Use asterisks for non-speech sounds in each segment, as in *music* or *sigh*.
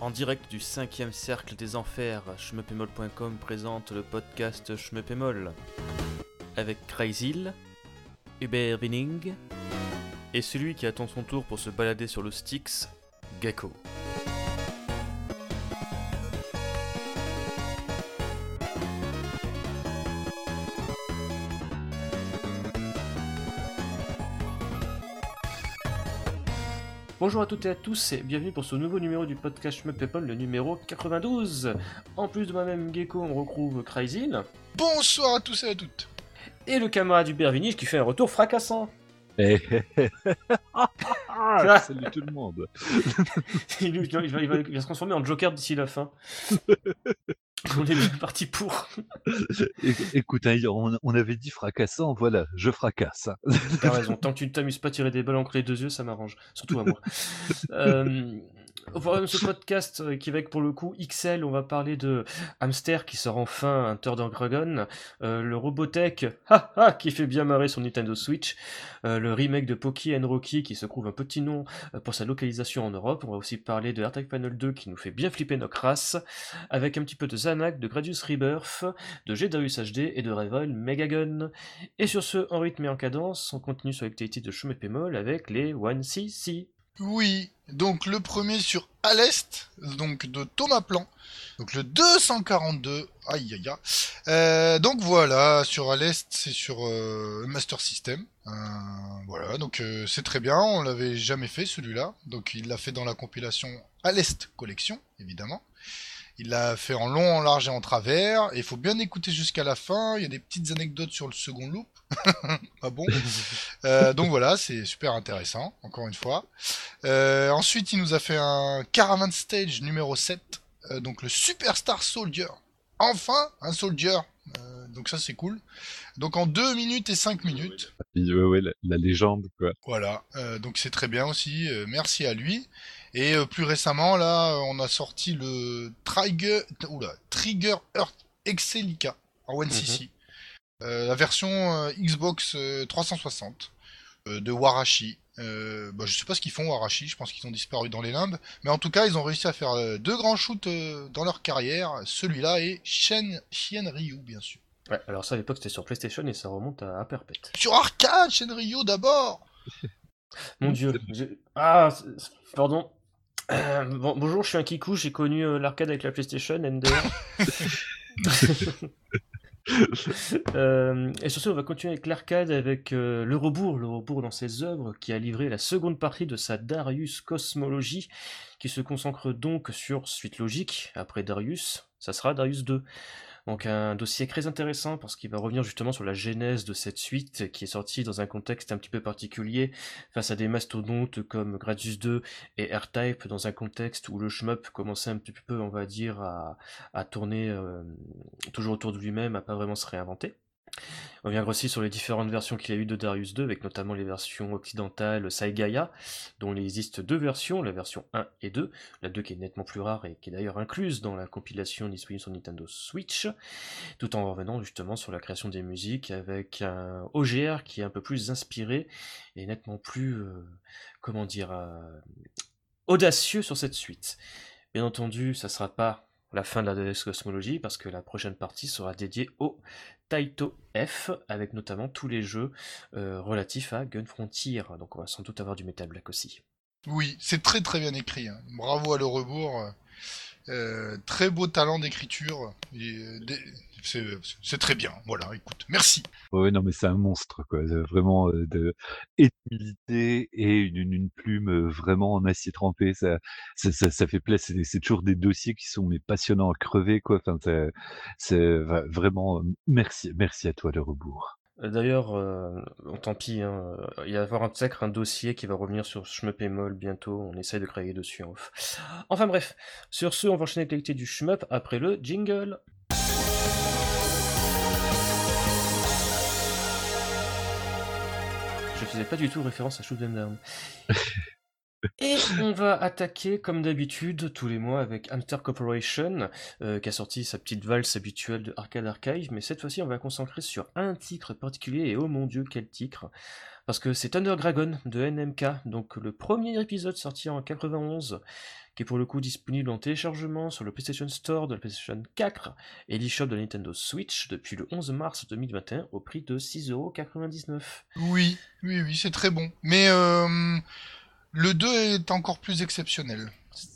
En direct du 5 cercle des enfers, schmeppemol.com présente le podcast Schmeppemol avec Crazyl, Hubert Winning et celui qui attend son tour pour se balader sur le Styx, Gecko. Bonjour à toutes et à tous et bienvenue pour ce nouveau numéro du podcast Schmeppemol, le numéro 92. En plus de moi-même Gecko, on retrouve Crazyl Bonsoir à tous et à toutes. et le camarade Hubert Winning qui fait un retour fracassant. Eh, eh, eh. Ah, Salut tout le monde. *laughs* il, il va, il va- il va se transformer en Joker d'ici la fin. *laughs* *laughs* On est bien parti pour. Écoute, hein, on, on avait dit fracassant, voilà, je fracasse. T'as raison, tant que tu ne t'amuses pas à tirer des balles entre les deux yeux, ça m'arrange. Surtout à moi. *laughs* Euh, au programme de ce podcast euh, être pour le coup XL, on va parler de Hamster qui sort enfin un Turner Dragon, euh, le Robotech *laughs* ha, ha, qui fait bien marrer sur Nintendo Switch, euh, le remake de Poki and Rocky qui se trouve un petit nom euh, pour sa localisation en Europe. On va aussi parler de AirTag Panel 2 qui nous fait bien flipper nos crasses, avec un petit peu de Zanak, de Gradius Rebirth, de Gedarius HD et de Revoil Megagun. Et sur ce, en rythme et en cadence, on continue sur l'actualité de Schmeppemol avec les 1cc. Oui, donc le premier sur À donc de Thomas Plan. Donc le 242, aïe aïe aïe. Euh, donc voilà, sur À c'est sur euh, Master System. Voilà, donc euh, c'est très bien, on l'avait jamais fait celui-là. Donc il l'a fait dans la compilation À Collection, évidemment. Il l'a fait en long, en large et en travers. Et il faut bien écouter jusqu'à la fin. Il y a des petites anecdotes sur le second loop. *laughs* ah bon Euh, donc voilà, c'est super intéressant, encore une fois. Euh, ensuite, il nous a fait un Caravan Stage numéro 7, euh, donc le Superstar Soldier. Enfin, un Soldier. Donc ça, c'est cool. Donc en 2 minutes et 5 minutes. Ouais, ouais, la, la légende, quoi. Voilà, euh, donc c'est très bien aussi, euh, merci à lui. Et euh, plus récemment, là, on a sorti le Trigger, oula, Trigger Earth Excelica en 1cc. Euh, la version euh, Xbox euh, 360 euh, de Warashi. Euh, bah, je sais pas ce qu'ils font Warashi, je pense qu'ils ont disparu dans les limbes. Mais en tout cas, ils ont réussi à faire euh, deux grands shoots euh, dans leur carrière. Celui-là et Shen, Shen Ryu, bien sûr. Ouais, alors ça à l'époque c'était sur PlayStation et ça remonte à, à perpète. Sur arcade, Shen Ryu d'abord *laughs* Mon dieu. Ah, pardon. Euh, bon, bonjour, je suis un kikou, j'ai connu euh, l'arcade avec la PlayStation, NDR. *laughs* *laughs* *laughs* Euh, et sur ce, on va continuer avec l'arcade avec euh, le rebours, le rebours dans ses œuvres, qui a livré la seconde partie de sa Darius Cosmologie, qui se consacre donc sur suite logique. Après Darius, ça sera Darius 2. Donc un dossier très intéressant parce qu'il va revenir justement sur la genèse de cette suite qui est sortie dans un contexte un petit peu particulier face à des mastodontes comme Gradius 2 et R-Type dans un contexte où le shmup commençait un petit peu, on va dire, à, tourner euh, toujours autour de lui-même, à pas vraiment se réinventer. On reviendra aussi sur les différentes versions qu'il y a eu de Darius 2, avec notamment les versions occidentales Saigaya, dont il existe deux versions, la version 1 et 2, la 2 qui est nettement plus rare et qui est d'ailleurs incluse dans la compilation disponible sur Nintendo Switch, tout en revenant justement sur la création des musiques avec un OGR qui est un peu plus inspiré et nettement plus, euh, comment dire, euh, audacieux sur cette suite. Bien entendu, ça sera pas la fin de la DS Cosmology parce que la prochaine partie sera dédiée au Taito F avec notamment tous les jeux euh, relatifs à Gun Frontier. Donc on va sans doute avoir du Metal Black aussi. Oui, c'est très très bien écrit. hein. Bravo à le rebours. Euh, très beau talent d'écriture. Euh, C'est très bien. Voilà, écoute. Merci. Ouais, non, mais c'est un monstre, quoi. C'est Vraiment, euh, de et d'humilité et une, une plume euh, vraiment en acier trempé. Ça, ça, ça, ça fait plaisir. C'est toujours des dossiers qui sont mais passionnants à crever, quoi. Enfin, c'est- vraiment euh, merci, merci à toi, le rebours. Euh, D'ailleurs, euh, tant pis, hein, euh, il va y avoir un, peut-être un dossier qui va revenir sur Shmup et Moll bientôt, on essaye de travailler dessus en off. Enfin bref, sur ce, on va enchaîner avec l'actualité du Shmup après le jingle. Je faisais pas du tout référence à Shoot 'em Down. *laughs* Et on va attaquer, comme d'habitude, tous les mois avec Hamster Corporation, euh, qui a sorti sa petite valse habituelle de Arcade Archive, mais cette fois-ci, on va concentrer sur un titre particulier, et oh mon dieu, quel titre Parce que c'est Thunder Dragon de NMK, donc le premier épisode sorti en 91, qui est pour le coup disponible en téléchargement sur le PlayStation Store de la PlayStation 4 et l'eShop de la Nintendo Switch depuis le 11 mars 2021 au prix de 6,99€. Oui, oui, oui, c'est très bon. Mais euh, le 2 est encore plus exceptionnel.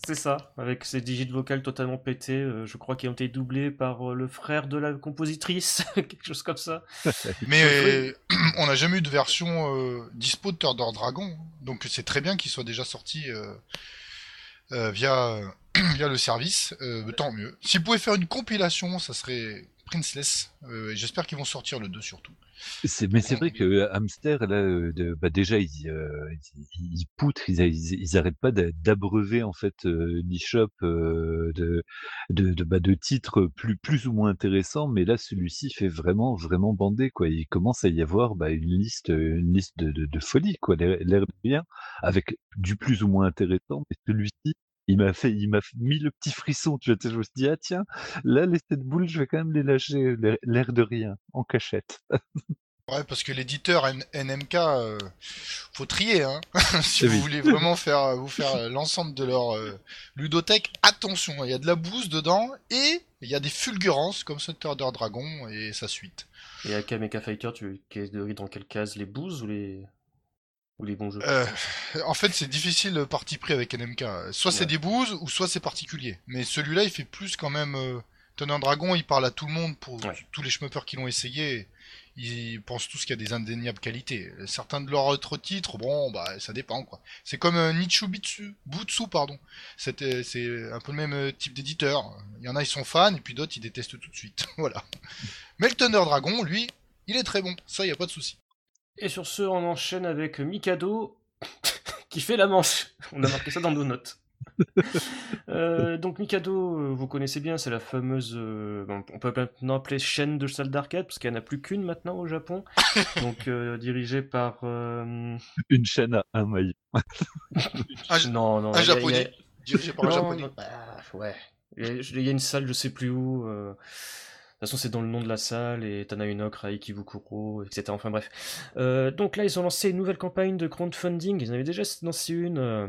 C'est ça, avec ses digits vocales totalement pétés, euh, je crois qu'ils ont été doublés par euh, le frère de la compositrice, *laughs* quelque chose comme ça. *laughs* Mais euh, *clears throat* on n'a jamais eu de version euh, dispo de Thunder Dragon, donc c'est très bien qu'il soit déjà sorti euh, euh, via, *clears throat* via le service, euh, tant mieux. S'ils pouvaient faire une compilation, ça serait Princeless, euh, j'espère qu'ils vont sortir le 2 surtout. Mais c'est vrai que euh, Hamster, là, de- bah déjà, ils, euh, ils, ils poutrent, ils, ils, ils arrêtent pas d'a- d'abreuver en fait euh, l'eShop euh, de, de, de, bah, de titres plus, plus ou moins intéressants, mais là, celui-ci fait vraiment, vraiment bander, quoi. Il commence à y avoir bah, une liste, une liste de, de, de folie, quoi, l'air de rien, avec du plus ou moins intéressant, mais celui-ci, il m'a fait, il m'a mis le petit frisson, tu vois. Je me suis dit, ah tiens, là, les sept boules, je vais quand même les lâcher, l'air- de rien, en cachette. Ouais, parce que l'éditeur N- NMK, euh, faut trier, hein. *laughs* si vous oui. voulez vraiment faire vous faire euh, l'ensemble de leur euh, ludothèque, attention, il y a de la bouse dedans et il y a des fulgurances comme Thunder Dragon et sa suite. Et à Mecha Fighter, tu es dans quelle case Les bouses ou les, ou les bons jeux Euh, en fait, c'est difficile le parti pris avec NMK. Soit c'est des bouses ou soit c'est particulier. Mais celui-là, il fait plus quand même. Euh... Thunder Dragon, il parle à tout le monde pour Ouais. tous les schmuppers qui l'ont essayé. Ils pensent tous qu'il y a des indéniables qualités. Certains de leurs autres titres, bon, bah, ça dépend, quoi. C'est comme euh, Nichubitsu, Butsu, pardon. C'est un peu le même euh, type d'éditeur. Il y en a, ils sont fans, et puis d'autres, ils détestent tout de suite. *laughs* voilà. Mais le Thunder Dragon, lui, il est très bon. Ça, il y a pas de souci. Et sur ce, on enchaîne avec Mikado *laughs* qui fait la manche. On a marqué ça dans nos notes. *laughs* Euh, donc Mikado, euh, vous connaissez bien, c'est la fameuse, euh, on peut maintenant appeler chaîne de salle d'arcade parce qu'il n'y en a plus qu'une maintenant au Japon. *laughs* Donc euh, dirigée par euh, Une chaîne à un maillot. Non non un il y a- japonais. par un japonais. bah, ouais. Il y, a, il y a une salle, je sais plus où. De toute façon, c'est dans le nom de la salle, et Tanaunok, Raiki Bukuro, etc. Enfin bref. Euh, donc là, ils ont lancé une nouvelle campagne de crowdfunding. Ils en avaient déjà lancé une euh,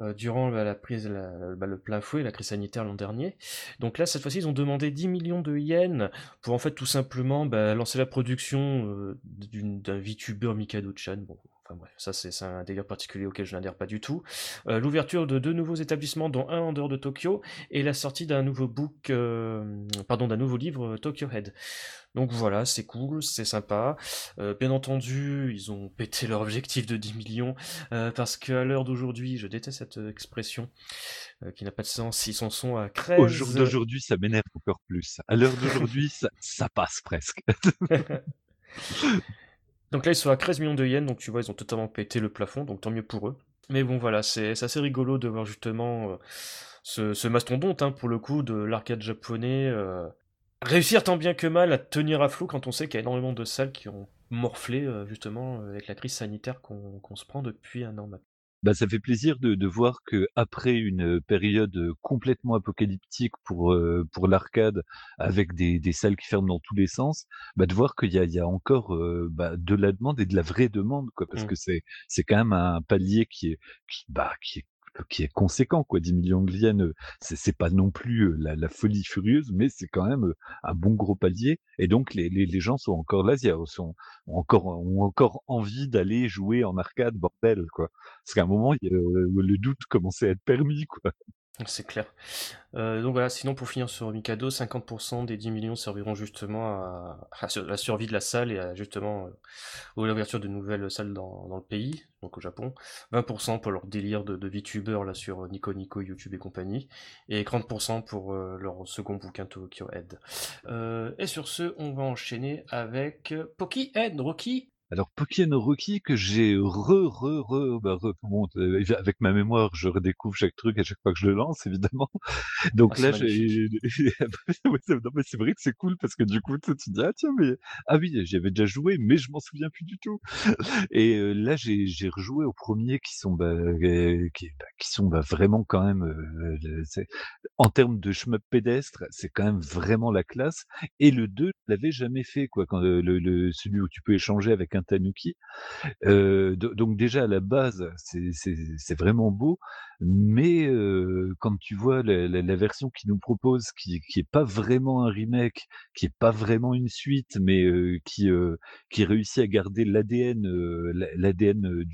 euh, durant bah, la prise, la- bah, le plein fouet, la crise sanitaire l'an dernier. Donc là, cette fois-ci, ils ont demandé 10 millions de yens pour en fait tout simplement bah, lancer la production d'un VTuber Mikado-chan. Enfin bref, ça c'est un délire particulier auquel je n'adhère pas du tout. Euh, L'ouverture de deux nouveaux établissements, dont un en dehors de Tokyo, et la sortie d'un nouveau book, euh, pardon, d'un nouveau livre euh, Tokyo Head. Donc voilà, c'est cool, c'est sympa. Euh, bien entendu, ils ont pété leur objectif de 10 millions, parce qu'à l'heure d'aujourd'hui, je déteste cette expression, qui n'a pas de sens, ils en sont à 13... Au jour d'aujourd'hui, ça m'énerve encore plus. À l'heure d'aujourd'hui, ça, ça passe presque. *laughs* *laughs* Donc là, ils sont à 13 millions de yens, donc tu vois, ils ont totalement pété le plafond, donc tant mieux pour eux. Mais bon, voilà, c'est assez rigolo de voir justement euh, ce, ce mastodonte, hein, pour le coup, de l'arcade japonais, euh, réussir tant bien que mal à tenir à flot quand on sait qu'il y a énormément de salles qui ont morflé, euh, justement, avec la crise sanitaire qu'on se prend depuis un an maintenant. Bah, ça fait plaisir de, de voir que après une période complètement apocalyptique pour euh, pour l'arcade, avec des, des salles qui ferment dans tous les sens, bah, de voir qu'il y a, il y a encore euh, bah, de la demande et de la vraie demande, quoi, parce Mm. que c'est c'est quand même un palier qui est qui, bah, qui est qui est conséquent quoi 10 millions de yens euh, c'est pas non plus euh, la, folie furieuse mais c'est quand même euh, un bon gros palier et donc les, gens sont encore là ont encore ont encore envie d'aller jouer en arcade bordel quoi parce qu'à un moment, euh, le doute commençait à être permis, quoi. C'est clair. Euh, donc voilà, sinon pour finir sur Mikado, 50% des 10 millions serviront justement à, la survie de la salle et à justement euh, à l'ouverture de nouvelles salles dans, le pays, donc au Japon. 20% pour leur délire de, de VTuber là sur Nico Nico, YouTube et compagnie. Et 30% pour euh, leur second bouquin Tokyo Head. Euh, et sur ce, on va enchaîner avec euh, Poki Head, Rocky. Alors, Pokémon Rocky, que j'ai re, re, re, bah, re- bon, avec ma mémoire, je redécouvre chaque truc à chaque fois que je le lance, évidemment. *laughs* Donc Ah, là, c'est j'ai, Ouais, *laughs* c'est- non, mais c'est vrai que c'est cool parce que du coup, tu te dis, ah tiens, mais, ah oui, j'y avais déjà joué, mais je m'en souviens plus du tout. *laughs* Et euh, là, j'ai, j'ai rejoué aux premiers qui sont, bah, euh, qui, bah, qui sont bah, vraiment quand même, euh, le- c'est- en termes de shmup pédestre, c'est quand même vraiment la classe. Et le 2, je l'avais jamais fait, quoi, quand euh, le, le, celui où tu peux échanger avec Tanuki. Donc déjà à la base, c'est vraiment beau, mais quand tu vois la, version qu'ils nous propose, qui qui est pas vraiment un remake, qui est pas vraiment une suite, mais qui qui réussit à garder l'ADN l'ADN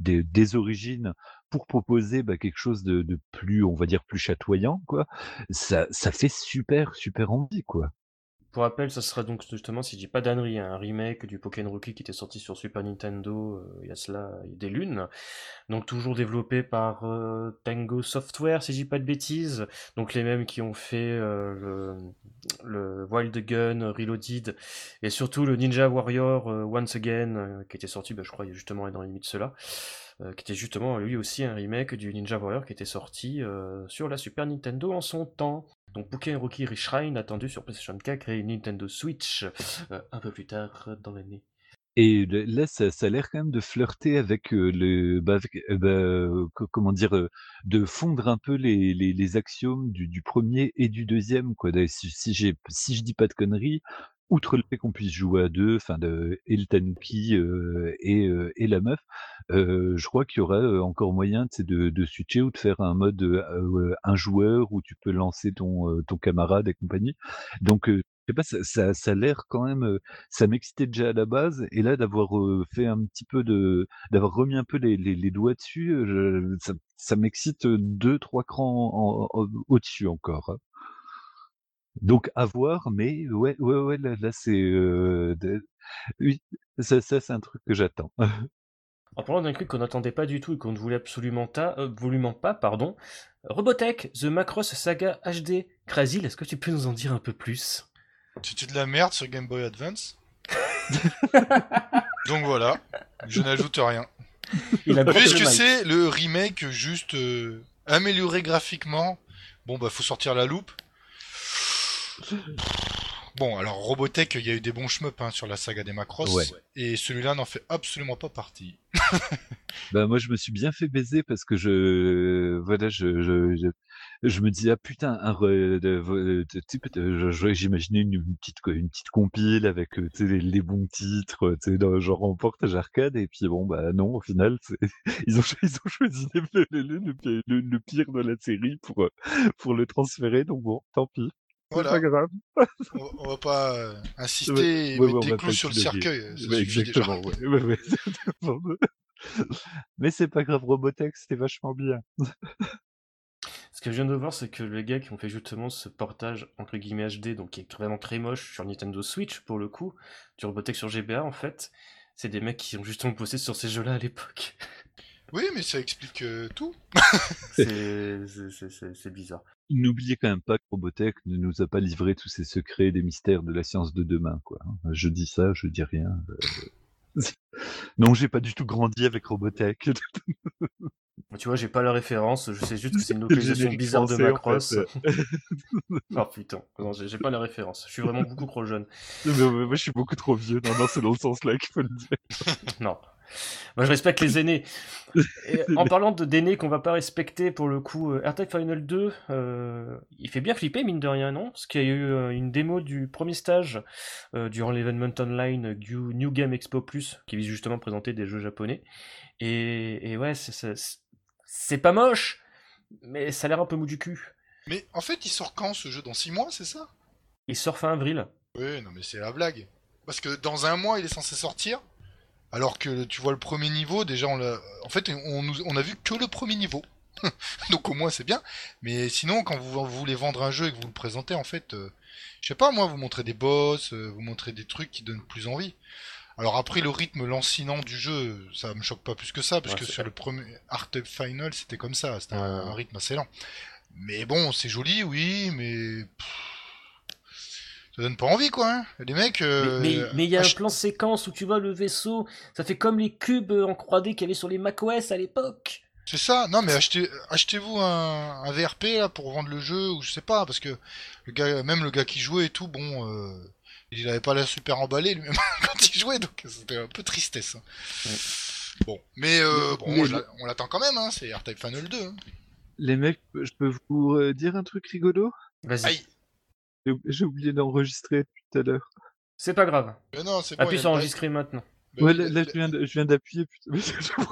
des, origines pour proposer bah, quelque chose de, de, plus, on va dire, plus chatoyant, quoi. Ça, ça fait super, super envie, quoi. Pour rappel, ça sera donc justement, si je dis pas d'annerie, un remake du Pokémon Rookie qui était sorti sur Super Nintendo euh, il y a cela des lunes. Donc toujours développé par euh, Tango Software, si je dis pas de bêtises. Donc les mêmes qui ont fait euh, le, Wild Gun Reloaded et surtout le Ninja Warrior Once Again qui était sorti, bah, je crois, justement dans les limites de cela. qui était justement lui aussi un remake du Ninja Warrior qui était sorti sur la Super Nintendo en son temps. Donc Pokémon Rookie Reshrine attendu sur PlayStation 4 et Nintendo Switch euh, un peu plus tard dans l'année. Et là, ça, ça a l'air quand même de flirter avec euh, le, bah, euh, bah, comment dire, de fondre un peu les, les, axiomes du, premier et du deuxième. Quoi. Si, si je dis pas de conneries, outre le fait qu'on puisse jouer à deux, enfin de et le tanuki euh, et, euh, et la meuf, euh, je crois qu'il y aurait encore moyen de, de switcher ou de faire un mode un joueur où tu peux lancer ton ton camarade et compagnie. Donc je sais pas, ça, ça, ça a l'air quand même, ça m'excitait déjà à la base, et là d'avoir fait un petit peu de, d'avoir remis un peu les, les, les doigts dessus, ça, ça m'excite deux, trois crans au-dessus encore. Donc à voir, mais ouais, ouais, ouais, là, là c'est euh, oui, ça, ça c'est un truc que j'attends. *laughs* En parlant d'un truc qu'on n'attendait pas du tout et qu'on ne voulait absolument, ta, euh, pas, pardon, Robotech, The Macross Saga HD. Krasil, est-ce que tu peux nous en dire un peu plus? C'était de la merde sur Game Boy Advance. *laughs* Donc voilà, je n'ajoute rien. Il a Puisque c'est le remake juste euh, amélioré graphiquement, bon bah faut sortir la loupe. Bon, alors Robotech, il y a eu des bons shmups hein, sur la saga des Macross, et celui-là n'en fait absolument pas partie. *laughs* bah moi je me suis bien fait baiser parce que je voilà je je, je, me dis ah putain un j'imaginais une, petite une petite compile avec euh, les, les, bons titres tu sais dans genre en portage arcade et puis bon bah non au final *laughs* ils ont *laughs* ils ont choisi le, le, le, pire de la série pour pour le transférer donc bon tant pis voilà. pas grave. on, va pas euh, insister et mettre des clous sur le cercueil. *laughs* exactement, Mais c'est pas grave, Robotech, c'était vachement bien. Ce que je viens de voir, c'est que les gars qui ont fait justement ce portage entre guillemets HD, donc qui est vraiment très moche sur Nintendo Switch pour le coup, du Robotech sur GBA en fait, c'est des mecs qui ont justement bossé sur ces jeux-là à l'époque. Oui, mais ça explique euh, tout. *laughs* *laughs* c'est bizarre. N'oubliez quand même pas que Robotech ne nous a pas livré tous ces secrets des mystères de la science de demain, quoi. Je dis ça, je dis rien. Euh. *laughs* non, j'ai pas du tout grandi avec Robotech. tu vois, j'ai pas la référence, je sais juste que c'est une localisation bizarre de Macross. oh putain, non, j'ai pas la référence. Je suis vraiment beaucoup trop jeune. moi, je suis beaucoup trop vieux. Non, non, c'est dans le sens là qu'il faut le dire. non, moi, je respecte les aînés. *laughs* en parlant de d'aînés qu'on va pas respecter, pour le coup, euh, AirTag Final 2, euh, il fait bien flipper, mine de rien, non? Parce qu'il y a eu euh, une démo du premier stage durant l'événement online New Game Expo Plus, qui vise justement à présenter des jeux japonais. Et, ouais, c'est pas moche, mais ça a l'air un peu mou du cul. Mais en fait, il sort quand ce jeu? Dans 6 mois, c'est ça? Il sort fin avril. Oui, non, mais c'est la blague. Parce que dans un mois, il est censé sortir. Alors que tu vois le premier niveau, déjà on l'a. En fait, on, on a vu que le premier niveau. *laughs* Donc au moins c'est bien. Mais sinon, quand vous, voulez vendre un jeu et que vous le présentez, en fait, euh, je sais pas, moi, vous montrez des boss, euh, vous montrez des trucs qui donnent plus envie. Alors après, le rythme lancinant du jeu, ça me choque pas plus que ça, parce que sur le premier Art Final, c'était comme ça, c'était un, rythme assez lent. Mais bon, c'est joli, oui, mais ça donne pas envie quoi. Hein. Les mecs. Euh, mais il y a un plan séquence où tu vois le vaisseau, ça fait comme les cubes en 3D qu'il y avait sur les macOS à l'époque. C'est ça. Non mais achetez achetez-vous un, un, VRP là pour vendre le jeu ou je sais pas parce que le gars même le gars qui jouait et tout bon euh, il avait pas l'air super emballé lui-même *laughs* quand il jouait donc c'était un peu tristesse. Hein. Bon mais euh, bon on l'attend quand même hein, c'est R-Type Final 2. Hein. Les mecs, je peux vous euh, dire un truc rigolo? Vas-y. J'ai oublié d'enregistrer tout à l'heure. C'est pas grave. Mais non, c'est Appuie sur enregistrer maintenant. Bah, Ouais, là, je viens de- je viens d'appuyer. putain.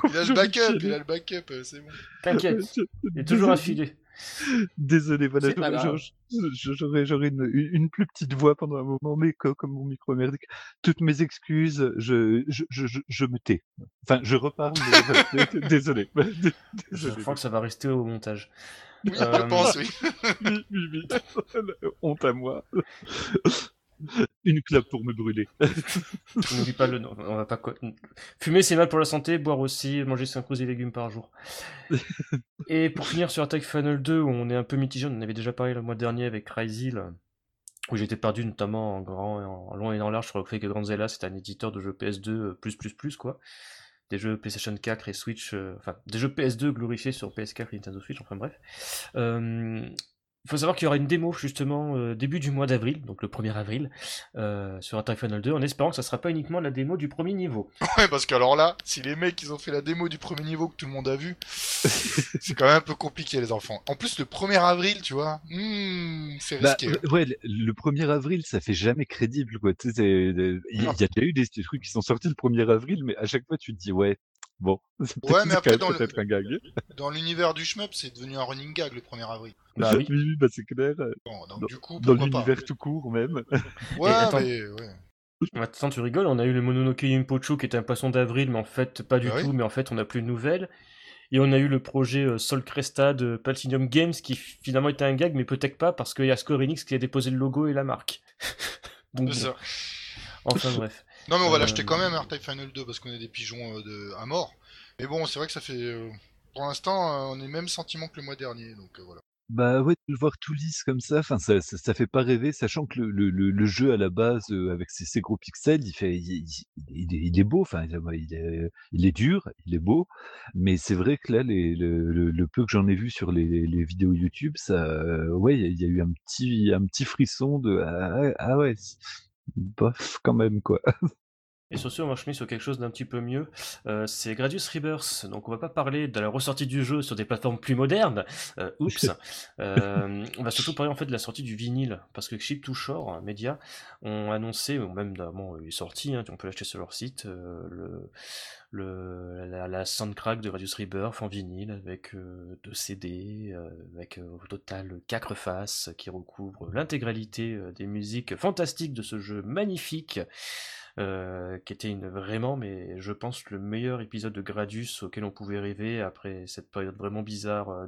il a le backup, il a le backup, c'est bon. *laughs* T'inquiète, il est toujours affilé. *laughs* Désolé, voilà, j'aurais- une, une une plus petite voix pendant un moment, mais co- comme mon micro merdique, toutes mes excuses, je, je, je, je, je me tais. Enfin, je reparle, mais *laughs* désolé. *laughs* Je crois que ça va rester au montage. Oui, Euh, je pense, oui. Oui, oui, oui. Honte à moi. *laughs* Une clope pour me brûler. *laughs* N'oublie pas le nom. On va pas Fumer, c'est mal pour la santé. Boire aussi. Manger 5 fruits et légumes par jour. *laughs* et pour finir sur Attack Final 2, où on est un peu mitigé, on en avait déjà parlé le mois dernier avec Ryzil, où j'étais perdu notamment en grand, et en long et en large sur le fait que Granzella c'est un éditeur de jeux PS2 euh, plus plus plus quoi. Des jeux PlayStation 4 et Switch, euh, enfin des jeux PS2 glorifiés sur PS4 et Nintendo Switch, enfin bref. Euh, il faut savoir qu'il y aura une démo justement euh, début du mois d'avril, donc le 1er avril, euh, sur Attack Final 2, en espérant que ça sera pas uniquement la démo du premier niveau. *laughs* Ouais, parce que alors là, si les mecs ils ont fait la démo du premier niveau que tout le monde a vu, *laughs* c'est quand même un peu compliqué les enfants. En plus le 1er avril, tu vois, hmm, c'est Bah, risqué. ouais, le- le 1er avril, ça fait jamais crédible, quoi. Tu sais, c'est- euh, il y a déjà eu des, des trucs qui sont sortis le 1er avril, mais à chaque fois, tu te dis, ouais, bon, *laughs* c'est Ouais, peut-être mais après, dans le- un gag. Dans l'univers du shmup, c'est devenu un running gag le 1er avril. Bah oui. oui, bah c'est clair. Bon, donc Dans- du coup, Dans pas l'univers tout court, même. Ouais, *laughs* attends. mais ouais. Attends, tu rigoles, on a eu le Mononoke Impocho qui était un poisson d'avril, mais en fait, pas du Bah oui. tout, mais en fait, on n'a plus de nouvelles. Et on a eu le projet euh, Sol Cresta de Platinum Games qui finalement était un gag, mais peut-être pas parce qu'il y a Square Enix qui a déposé le logo et la marque. *laughs* Donc, C'est bon. ça. enfin bref. Non, mais on va Euh, l'acheter quand même, R-Type Final 2, parce qu'on est des pigeons euh, de... à mort. Mais bon, c'est vrai que ça fait. euh, Pour l'instant, on est même sentiment que le mois dernier, donc voilà. Bah ouais, de le voir tout lisse comme ça, enfin ça, ça, ça fait pas rêver, sachant que le, le, le, le jeu à la base, euh, avec ses, ses gros pixels, il fait, il, il, il est, beau, enfin il est, il dur, il est beau, mais c'est vrai que là, les, le, peu que j'en ai vu sur les, les vidéos YouTube, ça, euh, ouais, il y, a- il y a eu un petit, un petit frisson de ah, ouais, ah ouais, bof quand même quoi. *laughs* Et sur ce, on va enchaîner sur quelque chose d'un petit peu mieux. Euh, c'est Gradius Rebirth. Donc, on va pas parler de la ressortie du jeu sur des plateformes plus modernes. Euh, oups. *laughs* Euh, on va surtout parler en fait de la sortie du vinyle. Parce que Chip to Shore Media ont annoncé, ou même bon, il est sorti, hein, on peut l'acheter sur leur site, euh, le, le, la, la soundtrack de Gradius Rebirth en vinyle avec euh, deux CD, euh, avec euh, au total quatre faces qui recouvrent l'intégralité euh, des musiques fantastiques de ce jeu magnifique euh, qui était une, vraiment, mais je pense, le meilleur épisode de Gradius auquel on pouvait rêver après cette période vraiment bizarre euh,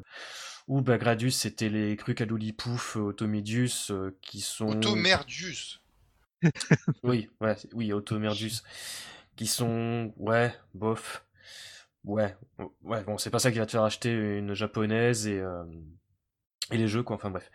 où bah, Gradius c'était les Lolipouf, euh, Automédius euh, qui sont. Automerdius. *laughs* Oui, ouais, oui, Automerdius qui sont. Ouais, bof. Ouais, ouais, bon, c'est pas ça qui va te faire acheter une japonaise et, et les jeux, quoi, enfin bref.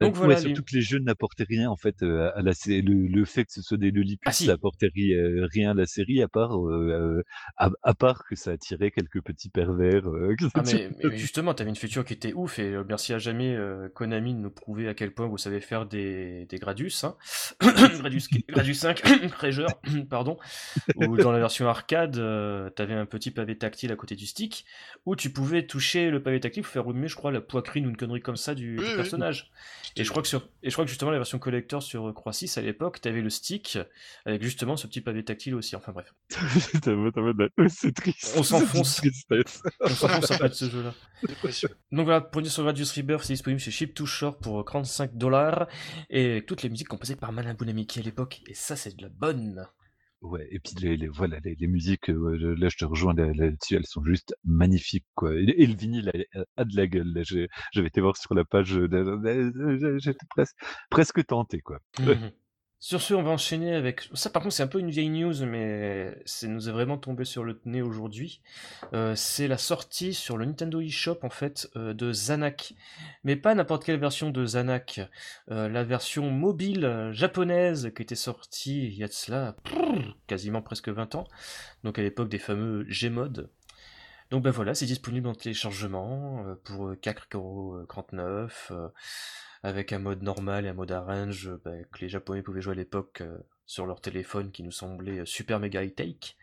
Donc Ouais, voilà, les- surtout que les jeux n'apportaient rien en fait euh, à la le, le fait que ce soit des lollipus, Ah, si. ça apportait ri- euh, rien à la série à part euh, à, à part que ça attirait quelques petits pervers. euh, *laughs* Ah mais, mais justement, t'avais une feature qui était ouf et euh, merci à jamais euh, Konami de nous prouver à quel point vous savez faire des, des Gradius, hein. Gradius, Gradius 5, Treasure, pardon, où dans la version arcade, euh, t'avais un petit pavé tactile à côté du stick, où tu pouvais toucher le pavé tactile pour faire remuer, je crois, la poitrine ou une connerie comme ça du, du Oui, oui. Et je crois que sur, et je crois que justement la version collector sur euh, Croix 6 à l'époque, t'avais le stick avec justement ce petit pavé tactile aussi. Enfin bref, *laughs* T'as- t'as- t'as- C'est triste. On s'enfonce. *laughs* on s'en fout, ça peut être ce jeu-là. Donc voilà, produit sur Radius Rebirth, c'est disponible chez Ship to Shore pour 35 dollars et toutes les musiques composées par Malin Bounamiki à l'époque. Et ça, c'est de la bonne. Ouais, et puis les, voilà, les, musiques, euh, là je te rejoins là- là-dessus, elles sont juste magnifiques quoi. Et, le vinyle a, a de la gueule. Là, j'avais été voir sur la page, euh, j'étais presque presque tenté quoi. Mhm. Sur ce, on va enchaîner avec. Ça, par contre, c'est un peu une vieille news, mais ça nous est vraiment tombé sur le nez aujourd'hui. Euh, c'est la sortie sur le Nintendo eShop, en fait, euh, de Zanak. Mais pas n'importe quelle version de Zanak. Euh, la version mobile japonaise qui était sortie il y a de cela quasiment presque 20 ans. Donc à l'époque des fameux Gmod. Donc ben voilà, c'est disponible en téléchargement euh, pour 4,39€. Euh, avec un mode normal et un mode arrange euh, bah, que les japonais pouvaient jouer à l'époque euh, sur leur téléphone qui nous semblait euh, super méga high-tech.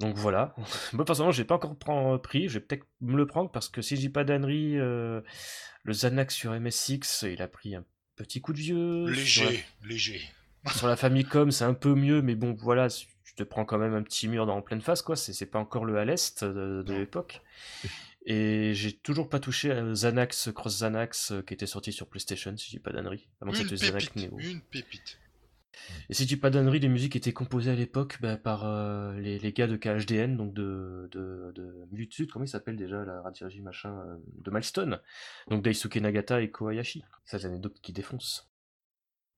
Donc voilà. *laughs* Moi personnellement, j'ai pas encore pris, je vais peut-être me le prendre parce que si je dis pas d'ânerie, euh, le Zanax sur MSX, il a pris un petit coup de vieux. Sur la- Léger, léger. sur la Famicom, c'est un peu mieux, mais bon, voilà, tu te prends quand même un petit mur dans, en pleine face, quoi. C'est pas encore le à l'est de, de l'époque. *laughs* Et j'ai toujours pas touché à Xanax, Cross Xanax, qui était sorti sur PlayStation, si je dis pas d'annerie. Avant une pépite, une pépite. Et si je dis pas d'annerie, les musiques étaient composées à l'époque bah, par euh, les, les, gars de KHDN, donc de, de, de Sud, comment il s'appelle déjà la radiogie machin, euh, de Milestone. Donc Daisuke Nagata et Kohayashi. Ça, anecdote qui défonce.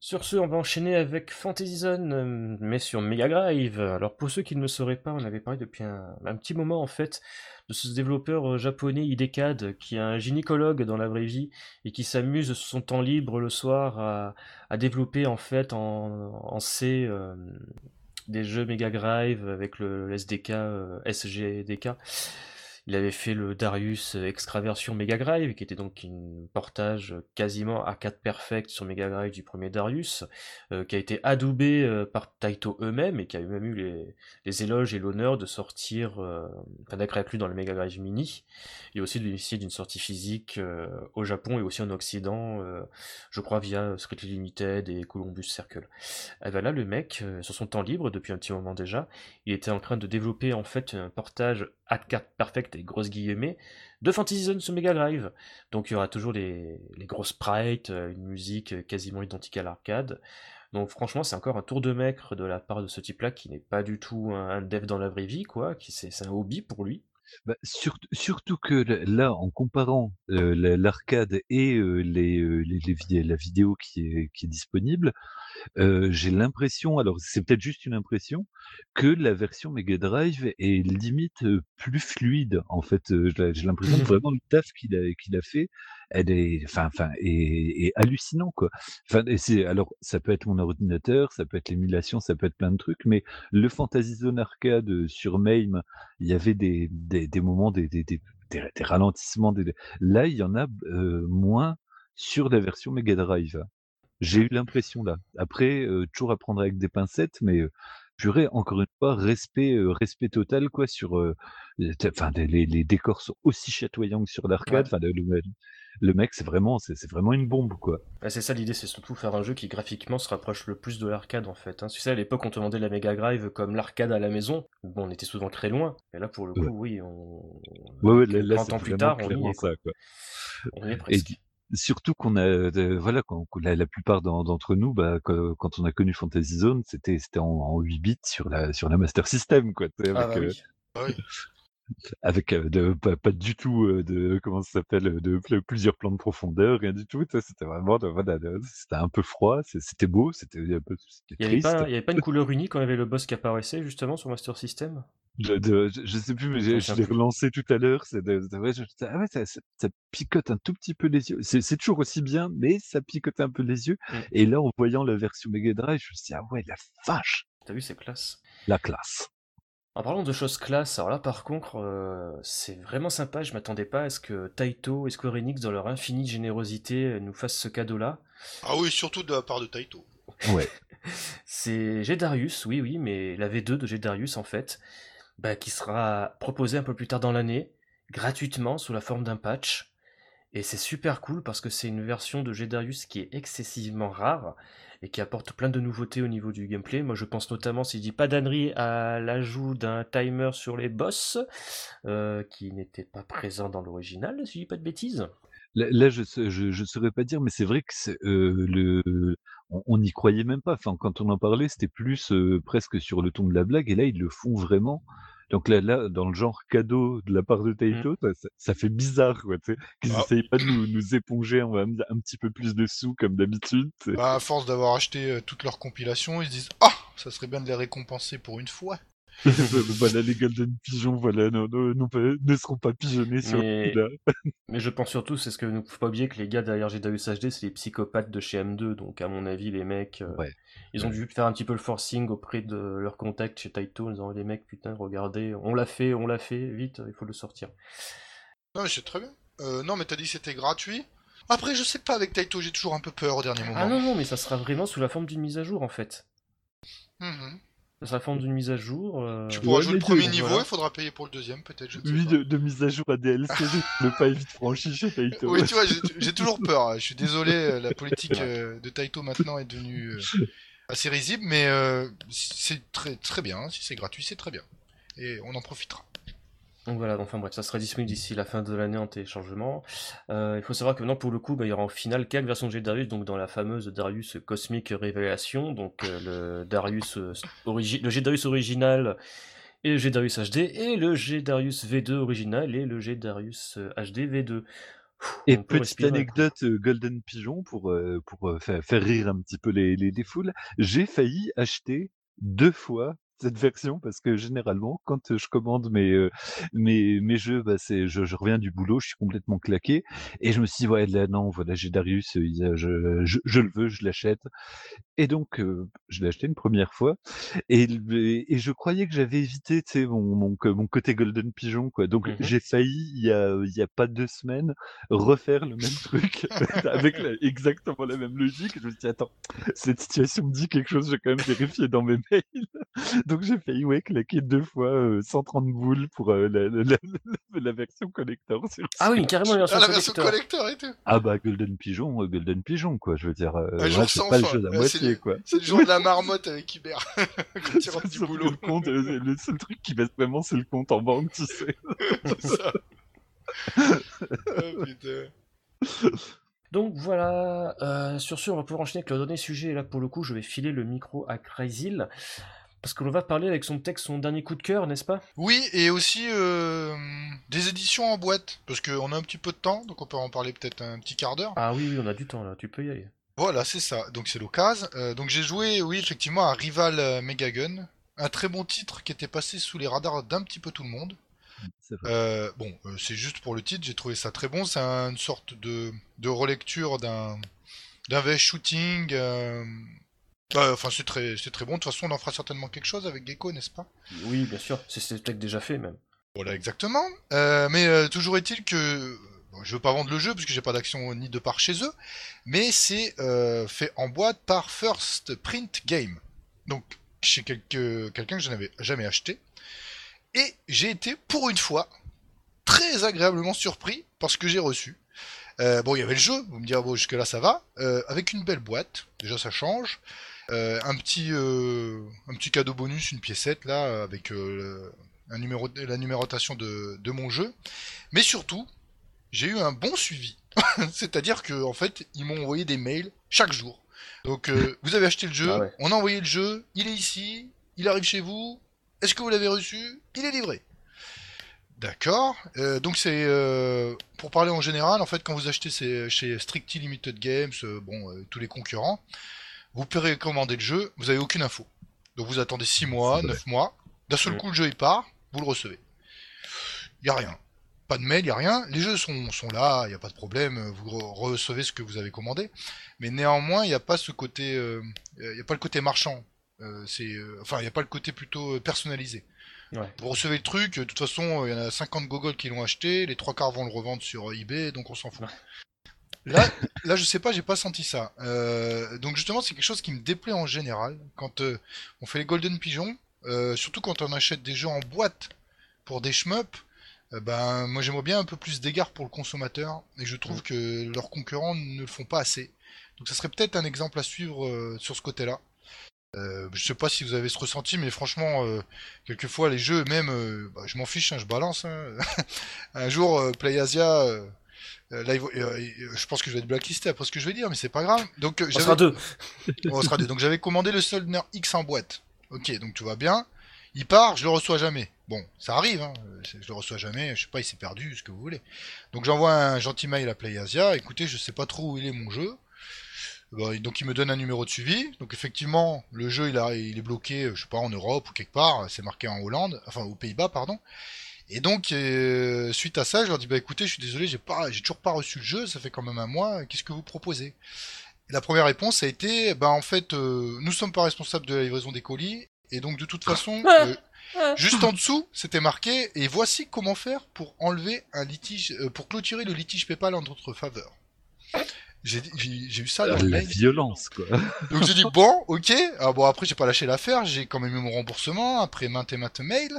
Sur ce, on va enchaîner avec Fantasy Zone, euh, mais sur Mega Drive. Alors pour ceux qui ne le sauraient pas, on avait parlé depuis un, petit moment en fait de ce développeur euh, japonais IDCAD qui est un gynécologue dans la vraie vie et qui s'amuse son temps libre le soir à, développer en fait en, C euh, des jeux Mega Drive avec le, SDK SGDK il avait fait le Darius Extraversion Mega Drive, qui était donc un portage quasiment à 4 perfect sur Mega Drive du premier Darius, euh, qui a été adoubé euh, par Taito eux-mêmes et qui a même eu les, les éloges et l'honneur de sortir, euh, d'être plus dans le Mega Drive Mini, et aussi de bénéficier d'une sortie physique euh, au Japon et aussi en Occident, je crois via Strictly Limited et Columbus Circle. Et ben là, le mec, sur son temps libre, depuis un petit moment déjà, il était en train de développer en fait un portage à 4 perfect des grosses guillemets, de Fantasy Zone sur Mega Drive. Donc il y aura toujours les, les grosses sprites, euh, une musique quasiment identique à l'arcade. Donc franchement, c'est encore un tour de maître de la part de ce type-là qui n'est pas du tout un, dev dans la vraie vie, quoi. C'est un hobby pour lui. Bah, surtout que là, en comparant euh, l'arcade et euh, les, la vidéo qui est disponible, j'ai l'impression, alors c'est peut-être juste une impression, que la version Mega Drive est limite, plus fluide. En fait, j'ai l'impression que vraiment le taf qu'il a qu'il a fait, elle est enfin enfin est hallucinant, quoi. Enfin et c'est alors ça peut être mon ordinateur, ça peut être l'émulation, ça peut être plein de trucs, mais le Fantasy Zone Arcade, sur MAME, il y avait des des des moments, des des des des ralentissements, là, il y en a, moins sur la version Mega Drive. J'ai eu l'impression là. Après, euh, toujours à prendre avec des pincettes, mais euh, purée, encore une fois, respect, euh, respect total quoi sur. Enfin, les, les, décors sont aussi chatoyants que sur l'arcade. Enfin, le, le, mec, c'est vraiment, c'est vraiment une bombe quoi. c'est ça l'idée, c'est surtout faire un jeu qui graphiquement se rapproche le plus de l'arcade en fait. Hein. Tu sais, à l'époque, on te vendait la Mega Drive comme l'arcade à la maison. Bon, on était souvent très loin. Et là, pour le coup, oui, on. Ouais, ouais, là, 30 ans plus tard, on y est. Ça, quoi. On est presque. Surtout qu'on a, voilà, quand, la, la plupart d'entre nous, bah, quand, on a connu Fantasy Zone, c'était c'était en, 8 bits sur la sur la Master System, quoi. Avec, ah bah euh, ah avec euh, de, pas, du tout euh, de comment ça s'appelle de, plusieurs plans de profondeur, rien du tout. C'était vraiment, voilà, c'était un peu froid, c'était beau, c'était un peu. Il n'y avait, pas une couleur unique quand il y avait le boss qui apparaissait justement sur Master System? Je, je, sais plus, mais je l'ai relancé tout à l'heure. C'est ouais, ah ouais, ça, ça, picote un tout petit peu les yeux. C'est toujours aussi bien, mais ça picote un peu les yeux. Mmh. Et là, en voyant la version Mega Drive, je me suis dit, ah ouais, la vache. T'as vu, c'est classe. La classe. En parlant de choses classe, alors là par contre, euh, c'est vraiment sympa. Je m'attendais pas à ce que Taito et Square Enix, dans leur infinie générosité, nous fassent ce cadeau-là. Ah oui, surtout de la part de Taito. Ouais. *laughs* c'est Gedarius, oui, oui, mais la V2 de Gedarius en fait. Bah, qui sera proposé un peu plus tard dans l'année, gratuitement sous la forme d'un patch. Et c'est super cool parce que c'est une version de Gedarius qui est excessivement rare et qui apporte plein de nouveautés au niveau du gameplay. Moi je pense notamment, si je dis pas d'annerie, à l'ajout d'un timer sur les boss euh, qui n'était pas présent dans l'original, si je dis pas de bêtises. Là, je, je, saurais pas dire, mais c'est vrai que euh, le, on n'y croyait même pas. Enfin, quand on en parlait, c'était plus euh, presque sur le ton de la blague, et là ils le font vraiment. Donc là, là, dans le genre cadeau de la part de Taito, mmh. ça, fait bizarre, quoi, tu sais, qu'ils ah. essayent pas de nous, nous éponger un, un petit peu plus de sous comme d'habitude. Bah, à force d'avoir acheté euh, toutes leurs compilations, ils se disent ah, ça serait bien de les récompenser pour une fois. *laughs* voilà, les Golden Pigeons, voilà, ne, ne, ne seront pas pigeonnés sur mais... *laughs* mais je pense surtout, c'est ce que nous faut pas oublier que les gars derrière GWS HD, c'est les psychopathes de chez M2, donc à mon avis, les mecs, euh, ils ont dû faire un petit peu le forcing auprès de leurs contacts chez Taito, en disant les mecs, putain, regardez, on l'a fait, on l'a fait, vite, il faut le sortir. Non, mais c'est très bien. Euh, non, mais t'as dit que c'était gratuit. Après, je sais pas, avec Taito, j'ai toujours un peu peur au dernier ah moment. Ah non, non, mais ça sera vraiment sous la forme d'une mise à jour, en fait. Mmh ça sera forme d'une mise à jour. Euh, tu pourras jouer le premier niveau, il faudra payer pour le deuxième, peut-être. Oui, de, de, mise à jour à DLC, ne pas vite franchi chez Taito. Oui, tu vois, j'ai toujours peur. Hein. Je suis désolé, euh, la politique euh, de Taito maintenant est devenue assez risible, mais euh, c'est très très bien. Si c'est gratuit, c'est très bien. Et on en profitera. Donc voilà, enfin bref, ça sera disponible d'ici la fin de l'année en téléchargement. Euh, il faut savoir que maintenant, pour le coup, bah, il y aura en finale quelques versions de Darius, donc dans la fameuse Darius Cosmic Révélation, donc euh, le Darius euh, le Darius original et le G Darius HD, et le G Darius V2 original et le G Darius HD V2. Et petite anecdote Golden Pigeon pour, pour faire, rire un petit peu les, les, les foules, j'ai failli acheter deux fois cette version parce que généralement, quand je commande mes, mes, mes jeux, bah, c'est, je, je, reviens du boulot, je suis complètement claqué et je me suis dit, ouais, là, non, voilà, j'ai Darius, je, je, je, le veux, je l'achète. Et donc, je l'ai acheté une première fois et, et je croyais que j'avais évité, tu sais, mon, mon, mon, côté Golden Pigeon, quoi. Donc, mmh j'ai failli, il y a, il y a pas deux semaines, refaire le même truc *laughs* *laughs* avec exactement la même logique. Je me suis dit, attends, cette situation me dit quelque chose, je vais quand même vérifier dans mes *laughs* mails. Donc j'ai failli ouais, claquer deux fois 130 euh, boules pour euh, la, version collector. ah oui, carrément la version, ah, la version collector. et tout. Ah bah Golden Pigeon, euh, Golden Pigeon quoi, je veux dire. c'est pas le jeu à moitié quoi. C'est le jour de la marmotte avec Hubert. *laughs* *laughs* du boulot. Le, compte, le seul truc qui baisse vraiment c'est le compte en banque, tu sais. *laughs* c'est ça. oh, putain. Donc voilà, sur ce, on va pouvoir enchaîner avec le dernier sujet. là, pour le coup, je vais filer le micro à Crazyl. Parce que l'on va parler avec son texte, son dernier coup de cœur, n'est-ce pas? Oui, et aussi euh, des éditions en boîte, parce qu'on a un petit peu de temps, donc on peut en parler peut-être un petit quart d'heure. Ah oui, oui, on a du temps là, tu peux y aller. Voilà, c'est ça, donc c'est l'occasion. Euh, donc j'ai joué, oui, effectivement, à Rival euh, Megagun, un très bon titre qui était passé sous les radars d'un petit peu tout le monde. bon, c'est juste pour le titre, j'ai trouvé ça très bon. C'est une sorte de, de relecture d'un d'un VS shooting bah, enfin, c'est très, c'est très bon. De toute façon, on en fera certainement quelque chose avec Gecko, n'est-ce pas? Oui, bien sûr. C'est, peut-être déjà fait même. Voilà, exactement. Euh, mais euh, toujours est-il que je veux pas vendre le jeu parce que j'ai pas d'action ni de part chez eux, mais c'est euh, fait en boîte par First Print Game. Donc chez quelqu'un que je n'avais jamais acheté. Et j'ai été pour une fois très agréablement surpris parce que j'ai reçu. bon, il y avait le jeu, vous me direz bon jusque là ça va, avec une belle boîte. Déjà ça change. Euh, un petit euh, un petit cadeau bonus, une piécette là avec euh, un numéro, la numérotation de, de mon jeu. Mais surtout, j'ai eu un bon suivi. *laughs* C'est-à-dire que en fait, ils m'ont envoyé des mails chaque jour. Donc *laughs* vous avez acheté le jeu, ah on a envoyé le jeu, il est ici, il arrive chez vous. Est-ce que vous l'avez reçu? Il est livré. D'accord. donc c'est pour parler en général, en fait, quand vous achetez chez Strictly Limited Games, bon, tous les concurrents, vous commander le jeu, vous avez aucune info. Donc vous attendez 6 mois, 9 mois, d'un seul coup le jeu il part, vous le recevez. Il y a rien. Pas de mail, il y a rien. Les jeux sont, sont là, il n'y a pas de problème, vous recevez ce que vous avez commandé. Mais néanmoins, il n'y a pas ce côté euh, il n'y a pas le côté marchand. Euh, c'est euh, enfin, il n'y a pas le côté plutôt personnalisé. Vous recevez le truc, de toute façon, il y en a 50 Google qui l'ont acheté, les trois quarts vont le revendre sur eBay, donc on s'en fout. Là, là, je sais pas, j'ai pas senti ça. Euh, donc justement, c'est quelque chose qui me déplaît en général quand euh, on fait les Golden Pigeons, euh, surtout quand on achète des jeux en boîte pour des shmups. ben, moi, j'aimerais bien un peu plus d'égard pour le consommateur, et je trouve mm. que leurs concurrents ne le font pas assez. Donc, ça serait peut-être un exemple à suivre sur ce côté-là. Euh, je sais pas si vous avez ce ressenti, mais franchement, quelquefois les jeux, même, bah, je m'en fiche, hein, je balance. Hein. *laughs* un jour, PlayAsia euh, là, euh, je pense que je vais être blacklisté après ce que je vais dire, mais c'est pas grave. Donc, euh, on sera deux. *laughs* on sera deux. Donc j'avais commandé le Soldner X en boîte. Ok, donc tout va bien. Il part, je le reçois jamais. Bon, ça arrive, hein. je le reçois jamais, je sais pas, il s'est perdu, ce que vous voulez. Donc j'envoie un gentil mail à PlayAsia, écoutez, je sais pas trop où il est mon jeu. donc il me donne un numéro de suivi. Donc effectivement, le jeu il, a, il est bloqué, je sais pas, en Europe ou quelque part, c'est marqué en Hollande, enfin aux Pays-Bas, pardon. Et donc, euh, suite à ça, je leur dis bah écoutez, je suis désolé, j'ai pas, j'ai toujours pas reçu le jeu, ça fait quand même un mois. Qu'est-ce que vous proposez? La première réponse a été bah en fait, euh, nous sommes pas responsables de la livraison des colis, et donc de toute façon, euh, juste en dessous, c'était marqué et voici comment faire pour enlever un litige, pour clôturer le litige PayPal en notre faveur. J'ai eu ça dans La violence, quoi. Donc j'ai dit, bon, ok. Ah, bon, après, j'ai pas lâché l'affaire. J'ai quand même eu mon remboursement après maintes et maintes mails.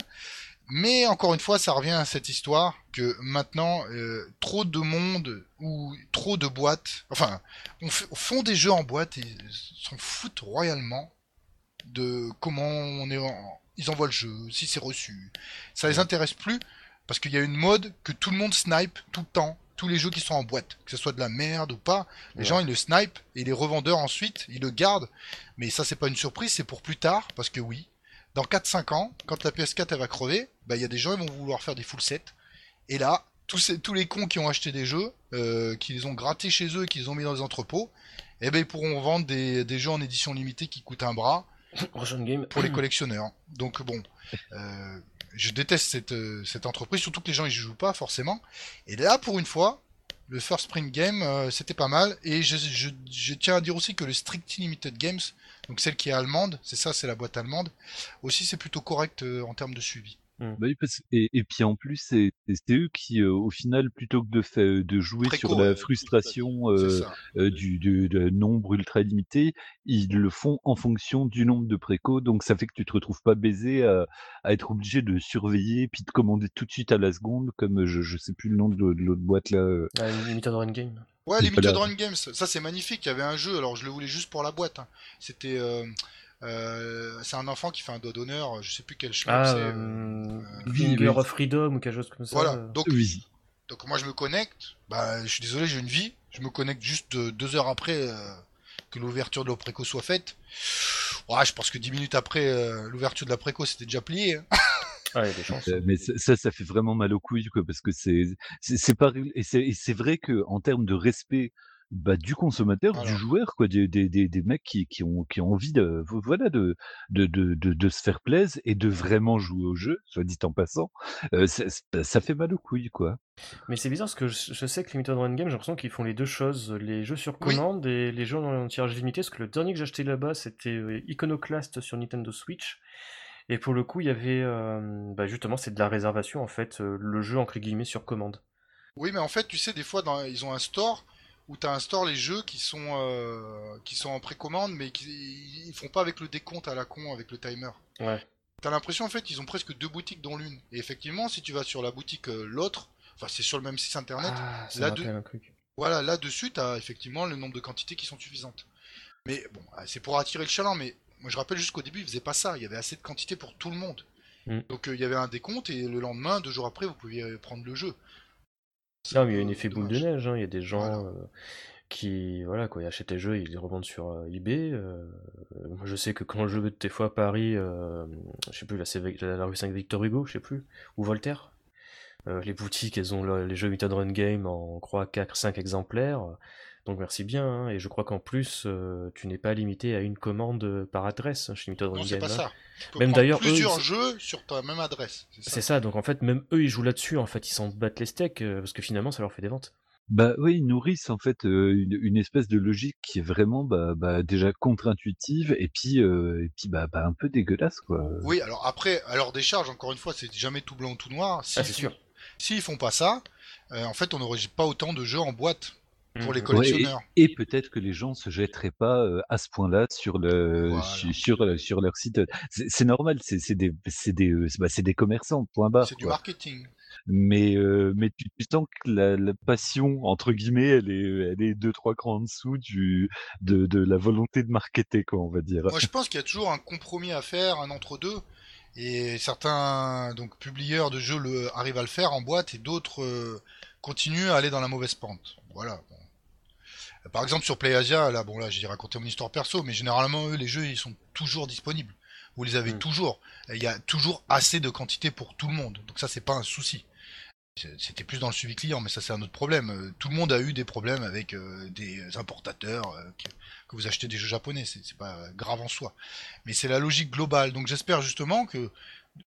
Mais encore une fois, ça revient à cette histoire que maintenant, euh, trop de monde ou trop de boîtes, enfin, on, font des jeux en boîte et s'en foutent royalement de comment on est en... ils envoient le jeu, si c'est reçu. Ça les intéresse plus parce qu'il y a une mode que tout le monde snipe tout le temps, tous les jeux qui sont en boîte, que ce soit de la merde ou pas. Les Ouais. gens ils le snipe et les revendeurs ensuite ils le gardent. Mais ça c'est pas une surprise, c'est pour plus tard parce que oui, dans 4-5 ans, quand la PS4 elle va crever, bah il y a des gens qui vont vouloir faire des full sets. Et là, tous, ces, tous les cons qui ont acheté des jeux, euh, qui les ont grattés chez eux et qui les ont mis dans les entrepôts, eh ben ils pourront vendre des, des jeux en édition limitée qui coûtent un bras *coughs* game. pour les collectionneurs. Donc bon, euh, je déteste cette, euh, cette entreprise, surtout que les gens ils jouent pas forcément. Et là, pour une fois, le First Spring Game, euh, c'était pas mal. Et je, je, je tiens à dire aussi que le Strict Limited Games, donc celle qui est allemande, c'est ça, c'est la boîte allemande, aussi c'est plutôt correct euh, en termes de suivi. Bah oui, parce et et puis en plus, c'est eux qui, heu, au final, plutôt que de jouer Préco, sur la frustration, heu, du nombre ultra limité, ils le font en fonction du nombre de préco, donc ça fait que tu te retrouves pas baisé à à être obligé de surveiller, puis de commander tout de suite à la seconde comme, je je sais plus le nom de l'au de l'autre boîte là. Ah, Limited Run Game. Ouais, Limited. Run Games, ça c'est magnifique. Il y avait un jeu, alors je le voulais juste pour la boîte. hein. C'était. euh, euh, c'est un enfant qui fait un doigt d'honneur, je sais plus quel chemin Ah, c'est. euh, euh, oui, Finger oui. of Freedom ou quelque chose comme ça. Voilà, donc, Oui. donc moi je me connecte, bah je suis désolé, j'ai une vie, je me connecte juste deux heures après euh, que l'ouverture de la préco soit faite. Ouais, je pense que dix minutes après euh, l'ouverture de la préco c'était déjà plié. hein. *laughs* Ah. Heu, mais ça ça fait vraiment mal aux couilles, quoi, parce que c'est pas et c'est vrai qu'en termes de respect, bah, du consommateur, du joueur, quoi, des des des des mecs qui qui ont qui ont envie de vo voilà, de de de de se faire plaise et de vraiment jouer au jeu, soit dit en passant, heu, ça ça fait mal aux couilles, quoi. Mais c'est bizarre parce que je, je sais que Limited Run Game, j'ai l'impression qu'ils font les deux choses, les jeux sur Oui. commande et les jeux en tirage limité. Parce que le dernier que j'ai acheté là-bas, c'était euh, Iconoclast sur Nintendo Switch. Et pour le coup, il y avait euh, bah justement, c'est de la réservation en fait, euh, le jeu entre guillemets sur commande. Oui, mais en fait, tu sais, des fois dans, ils ont un store où t'as un store les jeux qui sont euh, qui sont en précommande, mais qui ils font pas avec le décompte à la con, avec le timer. Ouais. T'as l'impression en fait ils ont presque deux boutiques dans l'une. Et effectivement, si tu vas sur la boutique euh, l'autre, enfin c'est sur le même site internet, Ah, ça là, de- un truc. voilà, là-dessus t'as effectivement le nombre de quantités qui sont suffisantes. Mais bon, c'est pour attirer le chaland, mais moi je rappelle jusqu'au début ils faisaient pas ça, il y avait assez de quantité pour tout le monde. Mm. Donc euh, il y avait un décompte et le lendemain, deux jours après, vous pouviez euh, prendre le jeu. Non, mais il y a Euh, un effet boule de neige. hein. Il y a des gens Voilà. euh, qui, voilà, quoi, ils achètent les jeux, ils les revendent sur euh, eBay. euh, moi, je sais que quand je vais des fois à Paris, euh, je sais plus, là, c'est la, la rue 5 Victor Hugo, je sais plus, ou Voltaire. euh, les boutiques, elles ont le- les jeux Limited Run Game en, croix 4, 5 exemplaires. Donc merci bien. hein. Et je crois qu'en plus, euh, tu n'es pas limité à une commande par adresse hein, chez Limited Non, c'est pas là. ça. Tu peux Même d'ailleurs, eux, plusieurs ils- jeux sur ta même adresse. C'est ça. Donc en fait, même eux, ils jouent là-dessus, en fait, ils s'en battent les steaks, euh, parce que finalement, ça leur fait des ventes. Bah, oui, ils nourrissent en fait, une une espèce de logique qui est vraiment, bah bah, déjà contre-intuitive et puis, et puis, bah bah, un peu dégueulasse, quoi. Oui, alors après, à leur décharge, encore une fois, c'est jamais tout blanc ou tout noir. Si Ah, c'est sûr. S'ils font pas ça, euh, en fait, on n'aurait pas autant de jeux en boîte pour les. Ouais, et collectionneurs. et peut-être que les gens se jetteraient pas, heu, à ce point-là sur le Voilà. sur, heu, sur leur site, c'est normal, c'est c'est des c'est des, heu, bah, c'est des commerçants, point barre, C'est du marketing. Mais heu, mais tu tu sens que la la «passion» entre guillemets, elle est elle est 2-3 crans en dessous du de de la volonté de marketer, quoi, on va dire. Moi, je pense qu'il y a toujours un compromis à faire, un entre-deux. Et certains donc publieurs de jeux le, arrivent à le faire en boîte et d'autres euh, continuent à aller dans la mauvaise pente. Voilà. Par exemple sur PlayAsia, là, bon là, j'ai raconté mon histoire perso, mais généralement eux, les jeux, ils sont toujours disponibles. Vous les avez Mm. toujours. Il y a toujours assez de quantité pour tout le monde. Donc ça, c'est pas un souci. C'était plus dans le suivi client, mais ça c'est un autre problème. Euh, Tout le monde a eu des problèmes avec euh, des importateurs euh, que, que vous achetez des jeux japonais. C'est c'est pas grave en soi mais c'est la logique globale. Donc j'espère justement que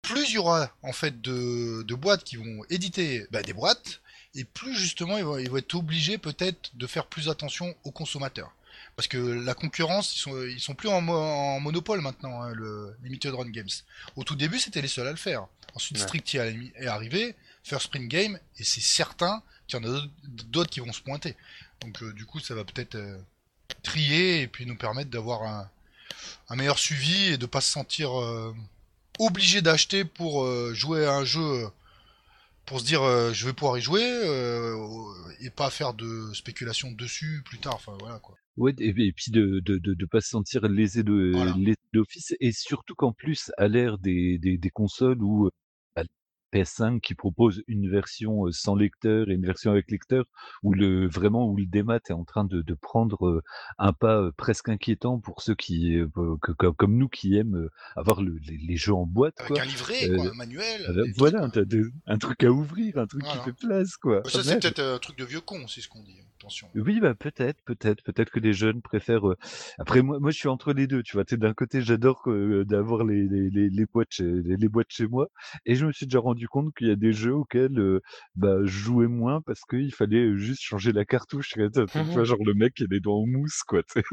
plus il y aura en fait de, de boîtes qui vont éditer bah, des boîtes, et plus justement ils vont, ils vont être obligés peut-être de faire plus attention aux consommateurs. Parce que la concurrence, ils sont, ils sont plus en, mo- en monopole maintenant, hein, le Limited Run Games. Au tout début, c'était les seuls à le faire. Ensuite, Ouais. Strict y est arrivé, First Spring Game, et c'est certain qu'il y en a d'autres- qui vont se pointer. Donc euh, du coup, ça va peut-être euh, trier et puis nous permettre d'avoir un, un meilleur suivi et de pas se sentir euh, obligé d'acheter pour jouer à un jeu pour se dire euh, je vais pouvoir y jouer euh, et pas faire de spéculation dessus plus tard. Enfin voilà quoi. Ouais, et, et puis de, de, de, de pas se sentir lésé de Voilà. d'office, et surtout qu'en plus, à l'ère des, des, des consoles où PS5 qui propose une version sans lecteur et une version avec lecteur, où le vraiment où le démat est en train de, de prendre un pas presque inquiétant pour ceux qui que- comme nous qui aiment avoir le- les, les jeux en boîte Avec quoi. un livret, Euh, quoi, un manuel. Euh, des trucs, voilà, un truc à ouvrir, un truc Voilà. qui fait place quoi. Ça Ah, c'est peut-être un truc de vieux con, c'est ce qu'on dit. Attention. Oui, bah peut-être, peut-être, peut-être que les jeunes préfèrent. euh, Après, moi, moi, je suis entre les deux. Tu vois, Tu sais, d'un côté, j'adore euh, d'avoir les, les, les, les boîtes chez, les, les boîtes chez moi, et je me suis déjà rendu compte qu'il y a des jeux auxquels euh, bah, je jouais moins parce qu'il fallait juste changer la cartouche. Tu vois, tu vois, *laughs* genre le mec qui a les doigts en mousse, quoi. tu sais.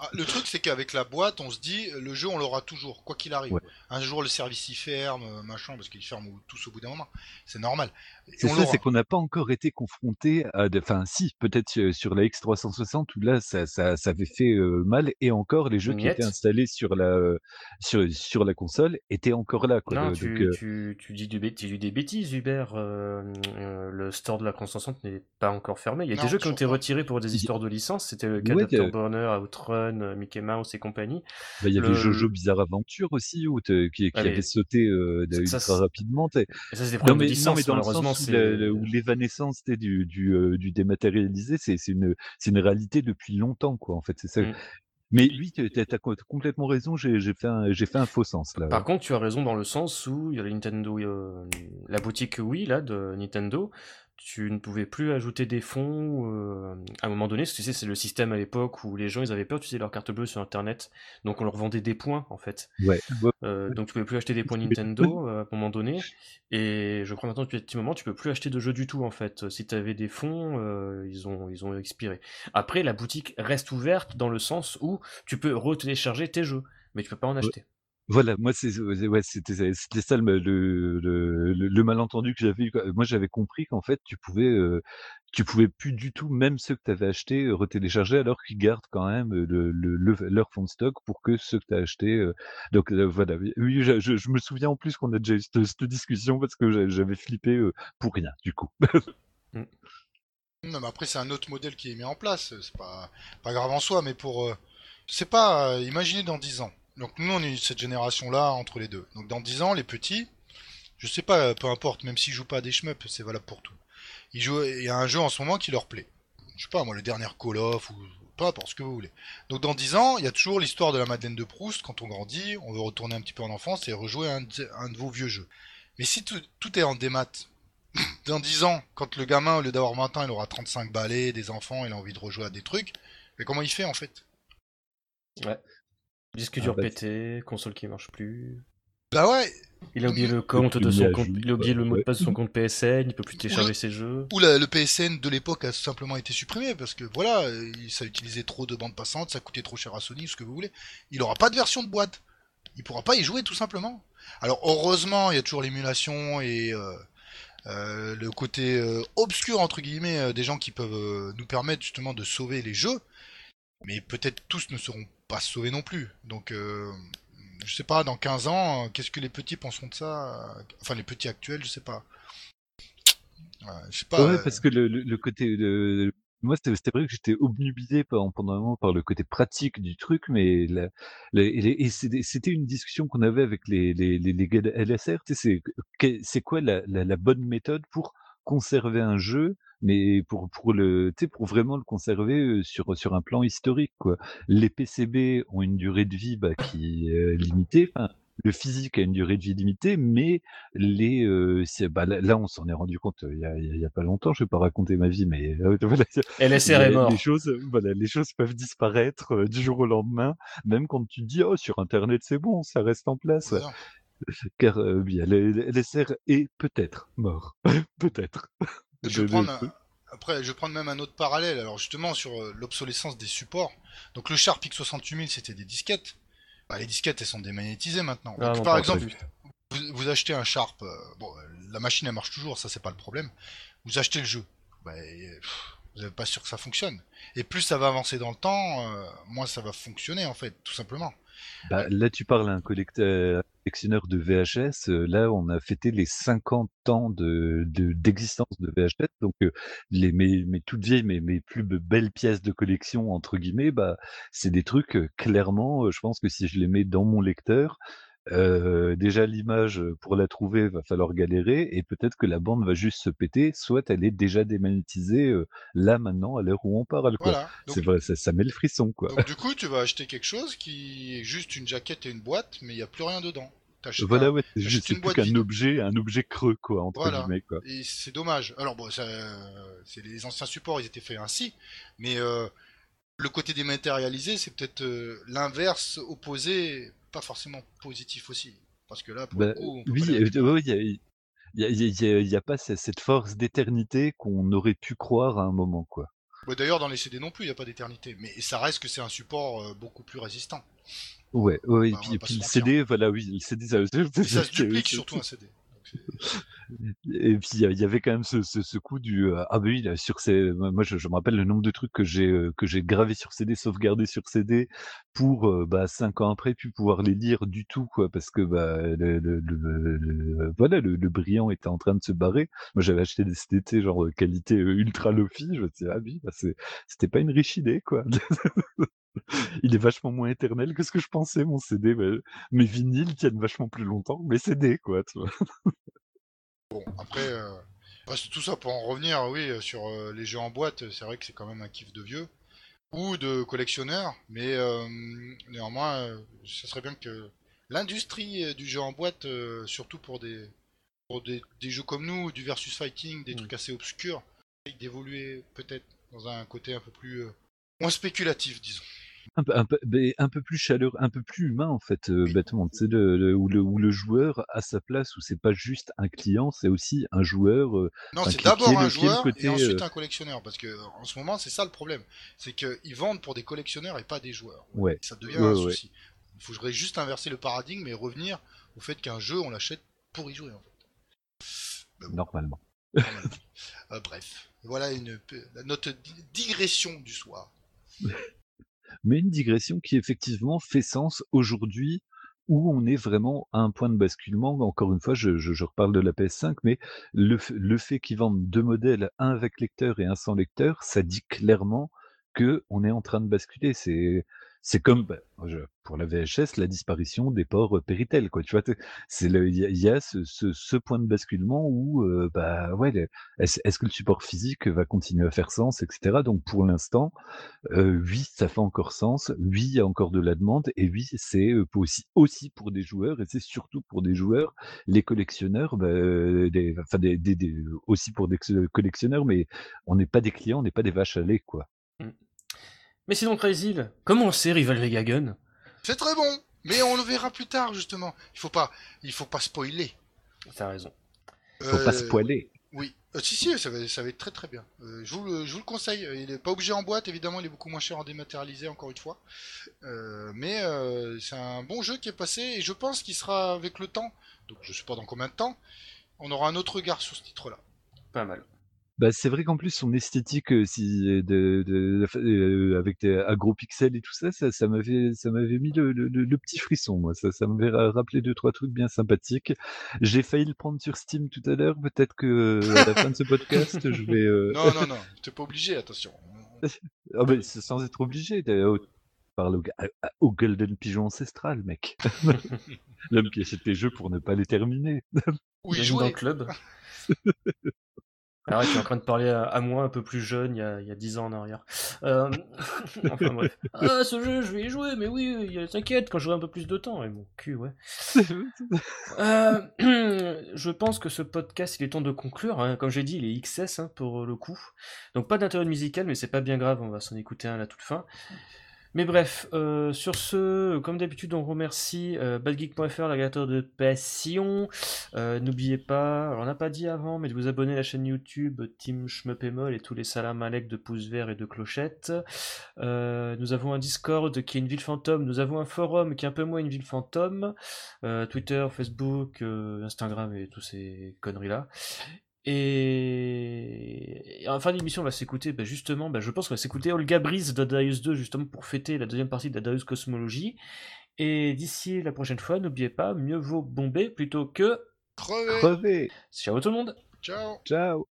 Ah, le truc c'est qu'avec la boîte, on se dit le jeu on l'aura toujours, quoi qu'il arrive. Ouais. Un jour le service il ferme, euh, machin, parce qu'il ferme au- tous au bout d'un moment. C'est normal. Et C'est on ça, l'aura. c'est qu'on n'a pas encore été confronté à. des- Enfin, si, peut-être euh, sur la X360 où là, ça, ça, ça avait fait euh, mal, et encore les jeux qui étaient installés sur la sur, sur la console étaient encore là, quoi. Non, tu, euh, tu, tu dis, du tu dis des bêtises, Hubert. euh, euh, le store de la 360 n'est pas encore fermé. Il y a Non, des jeux qui ont été retirés pour des histoires de licence. C'était le cas Ouais, d'Afterburner, Outrun, euh, Mickey Mouse et compagnie. Bah, il y avait Le- Jojo Bizarre Aventure aussi, où qui, qui Ah, mais avait sauté euh, ça, ultra c'est- rapidement. Et ça, c'est des Non problèmes mais, de non, licence, mais dans le sens où l'évanescence du, du, euh, du dématérialisé, c'est c'est une, une réalité depuis longtemps, quoi. En fait, c'est ça. Mm. Mais oui, tu as, complètement raison. J'ai fait, un- fait un faux sens là. Par contre, tu as raison dans le sens où il y a la Nintendo, euh, la boutique Wii là de Nintendo, tu ne pouvais plus ajouter des fonds euh, à un moment donné. parce que Tu sais, c'est le système à l'époque où les gens ils avaient peur d'utiliser leur carte bleue sur Internet, donc on leur vendait des points en fait. Ouais. Euh, donc tu pouvais plus acheter des points Nintendo euh, à un moment donné. Et je crois maintenant depuis un petit moment tu peux plus acheter de jeux du tout en fait. Si tu avais des fonds, ils ont ils ont expiré. Après la boutique reste ouverte dans le sens où tu peux retélécharger tes jeux, mais tu peux pas en acheter. Voilà, moi c'est ouais, c'était c'était ça le, le, le, le malentendu que j'avais eu. quoi. Moi j'avais compris qu'en fait tu pouvais euh, tu pouvais plus du tout même ceux que tu avais achetés euh, retélécharger alors qu'ils gardent quand même euh, le, le, le- leur fond de stock pour que ceux que tu as achetés. euh, donc euh, voilà, oui, je, je, je me souviens en plus qu'on a déjà eu cette, cette discussion parce que j'a- j'avais flippé euh, pour rien du coup. *laughs* Non, mais après, c'est un autre modèle qui est mis en place. C'est pas, pas grave en soi, mais pour. Euh, c'est pas. Euh, imaginez dans 10 ans. Donc, nous, on est cette génération-là entre les deux. Donc, dans 10 ans, les petits, je sais pas, peu importe, même s'ils jouent pas à des shmups, c'est valable pour tout. Ils jouent, il y a un jeu en ce moment qui leur plaît. Je sais pas, moi, le dernier Call of, ou peu importe ce que vous voulez. Donc, dans 10 ans, il y a toujours l'histoire de la Madeleine de Proust. Quand on grandit, on veut retourner un petit peu en enfance et rejouer un, de- vos vieux jeux. Mais si tout, est en démat, *laughs* dans 10 ans, quand le gamin, au lieu d'avoir 20 ans, il aura 35 balais, des enfants, il a envie de rejouer à des trucs, mais comment il fait en fait? Disque Ah dur bah, pété, console qui marche plus. Bah ouais Il a oublié le compte de son compte, il a oublié le mot de passe de son compte PSN, il peut plus télécharger ses jeux. Ou la- le PSN de l'époque a simplement été supprimé parce que voilà, ça utilisait trop de bandes passantes, ça coûtait trop cher à Sony, ce que vous voulez. Il aura pas de version de boîte. Il pourra pas y jouer tout simplement. Alors heureusement, il y a toujours l'émulation et euh, euh, le côté euh, obscur entre guillemets euh, des gens qui peuvent euh, nous permettre justement de sauver les jeux. Mais peut-être tous ne seront pas sauvés non plus. Donc euh, je sais pas, dans 15 ans, euh, qu'est-ce que les petits penseront de ça euh, Enfin les petits actuels, je sais pas. Ouais, je sais pas. ouais, euh, parce que le, côté moi c'était vrai que j'étais obnubilé pendant, pendant un moment par le côté pratique du truc, mais la, la- et, les- et c'était une discussion qu'on avait avec les les les, les gars de LSR. Tu sais, c'est quoi la bonne méthode pour conserver un jeu, mais pour pour le pour vraiment le conserver sur sur un plan historique quoi. Les PCB ont une durée de vie bah, qui est limitée. Enfin, le physique a une durée de vie limitée, mais les euh, bah, là, là, on s'en est rendu compte il y a, il y pas longtemps. Je vais pas raconter ma vie, mais euh, *laughs* voilà, LSR est les, mort. les choses, voilà, les choses peuvent disparaître euh, du jour au lendemain, même quand tu dis oh sur Internet c'est bon, ça reste en place, car bien, LSR est peut-être mort, *laughs* peut-être. Je vais prendre un- Après, je vais prendre même un autre parallèle. Alors justement sur euh, l'obsolescence des supports. Donc le Sharp X68000 c'était des disquettes. Bah, les disquettes elles sont démagnétisées maintenant. Ah, Donc, non, par exemple, vous, vous achetez un Sharp, euh, bon, euh, la machine elle marche toujours, ça c'est pas le problème. Vous achetez le jeu, bah, pff, vous n'êtes pas sûr que ça fonctionne. Et plus ça va avancer dans le temps, euh, moins ça va fonctionner en fait, tout simplement. Bah, là, tu parles à un collecteur, collectionneur de VHS, euh, là, on a fêté les 50 ans de d'existence de, VHS, donc les mes mes toutes vieilles, mes mes plus belles pièces de collection entre guillemets, bah, c'est des trucs, clairement, je pense que si je les mets dans mon lecteur, euh, déjà l'image pour la trouver va falloir galérer et peut-être que la bande va juste se péter, soit elle est déjà démagnétisée là maintenant à l'heure où on parle. Quoi. c'est vrai, ça, met le frisson quoi. Donc du coup tu vas acheter quelque chose qui est juste une jaquette et une boîte, mais il n'y a plus rien dedans. Voilà, ouais, c'est juste plus qu'un objet, un objet creux, quoi, entre guillemets, quoi. Et c'est dommage. Alors bon, ça, c'est les anciens supports, ils étaient faits ainsi, mais euh, le côté dématérialisé, c'est peut-être l'inverse opposé pas forcément positif aussi. Parce que là, pour le coup, oui, il n'y a, pas cette force d'éternité qu'on aurait pu croire à un moment, quoi. D'ailleurs, dans les CD non plus, il n'y a pas d'éternité, mais ça reste que c'est un support euh, beaucoup plus résistant. Ouais, ouais, et puis, le CD, voilà, oui, le CD, ça, *laughs* ça se duplique surtout un CD. *laughs* Et puis il y avait quand même ce, coup du ah bah oui sur ces moi je, me rappelle le nombre de trucs que j'ai que j'ai gravé sur CD sauvegardé sur CD pour bah cinq ans après puis pouvoir les lire du tout quoi parce que bah le, voilà le, brillant était en train de se barrer moi j'avais acheté des CD genre qualité ultra lofi je me disais ah oui bah, c'était pas une riche idée quoi *laughs* il est vachement moins éternel que ce que je pensais, mon CD. mes vinyles tiennent vachement plus longtemps, mes CD, quoi, tu vois. Bon, après, euh, tout ça pour en revenir, oui, euh, sur euh, les jeux en boîte, c'est vrai que c'est quand même un kiff de vieux ou de collectionneur, mais néanmoins, ça serait bien que l'industrie du jeu en boîte, surtout pour des pour des, jeux comme nous, du versus fighting, des mmh. trucs assez obscurs, d'évoluer peut-être dans un côté un peu plus moins spéculatif, disons. Un peu, un, peu, un peu plus chaleureux, un peu plus humain en fait, euh, bêtement. Tu sais, le, où, le, où le joueur a sa place, où c'est pas juste un client, c'est aussi un joueur. Euh, non, c'est d'abord un joueur et ensuite un collectionneur, parce que en ce moment c'est ça le problème, c'est qu'ils vendent pour des collectionneurs et pas des joueurs. Ouais. Ça devient un souci. Il faudrait juste inverser le paradigme et revenir au fait qu'un jeu on l'achète pour y jouer en fait. Normalement. *laughs* bref, voilà une, notre digression du soir *laughs* mais une digression qui effectivement fait sens aujourd'hui où on est vraiment à un point de basculement. Encore une fois, je, je, reparle de la PS5, mais le, fait qu'ils vendent deux modèles, un avec lecteur et un sans lecteur, ça dit clairement que on est en train de basculer. C'est c'est comme bah, pour la VHS la disparition des ports Péritel quoi. Tu vois, c'est il y, a, ce, point de basculement où bah ouais, est-ce que le support physique va continuer à faire sens, etc. Donc pour l'instant, oui, ça fait encore sens. Oui, il y a encore de la demande et oui, c'est aussi pour des joueurs et c'est surtout pour des joueurs, les collectionneurs, bah, enfin aussi pour des collectionneurs, mais on n'est pas des clients, on n'est pas des vaches à lait quoi. Mais sinon, Crazy, comment c'est Rival Vegagon C'est très bon, mais on le verra plus tard justement. Il faut pas, il faut pas spoiler. T'as raison. Faut pas euh, spoiler. Oui, euh, si si, ça va, ça va être très très bien. Euh, je, vous le, je, vous le, conseille. Il est pas obligé en boîte, évidemment, il est beaucoup moins cher en dématérialisé, encore une fois. mais c'est un bon jeu qui est passé et je pense qu'il sera avec le temps. Donc je sais pas dans combien de temps. On aura un autre regard sur ce titre-là. Pas mal. Bah, c'est vrai qu'en plus son esthétique, si de de avec des agro-pixels et tout ça, ça ça m'avait ça m'avait mis le le petit frisson moi, ça ça m'avait rappelé deux trois trucs bien sympathiques. J'ai failli le prendre sur Steam tout à l'heure, peut-être que à la fin de ce podcast, je vais, *laughs* Non, non, non, tu pas obligé, attention. *laughs* Ah bah, sans être obligé, d'ailleurs, parle au au Golden Pigeon ancestral, mec. *laughs* L'homme qui achète les jeux pour ne pas les terminer. Oui, jouer. dans le club. Arrête, tu es en train de parler à, moi un peu plus jeune, il y a, il y a 10 ans en arrière. Euh... *laughs* enfin bref. Ah, ce jeu, je vais y jouer, mais oui, t'inquiète, quand j'aurai un peu plus de temps. Et mon cul, ouais. *laughs* euh... *clears throat* je pense que ce podcast, il est temps de conclure. Hein. Comme j'ai dit, il est XS hein, pour le coup. Donc pas d'intérêt musical, mais c'est pas bien grave, on va s'en écouter un à la toute fin. Mais bref, euh, sur ce, comme d'habitude, on remercie euh, badgeek.fr, l'agrégateur de passion. Euh, n'oubliez pas, alors on n'a pas dit avant, mais de vous abonner à la chaîne YouTube Team Schmuppemol et tous les salam alek de pouces verts et de clochettes. nous avons un Discord qui est une ville fantôme, nous avons un forum qui est un peu moins une ville fantôme, Twitter, Facebook, Instagram et toutes ces conneries-là. Et... en fin d'émission, on va s'écouter, bah, justement, bah, je pense qu'on va s'écouter Olga Breeze de Darius 2, justement, pour fêter la deuxième partie de la Darius Cosmologie. Et d'ici la prochaine fois, n'oubliez pas, mieux vaut bomber plutôt que... Crevé. Crevé. Ciao tout le monde Ciao. Ciao.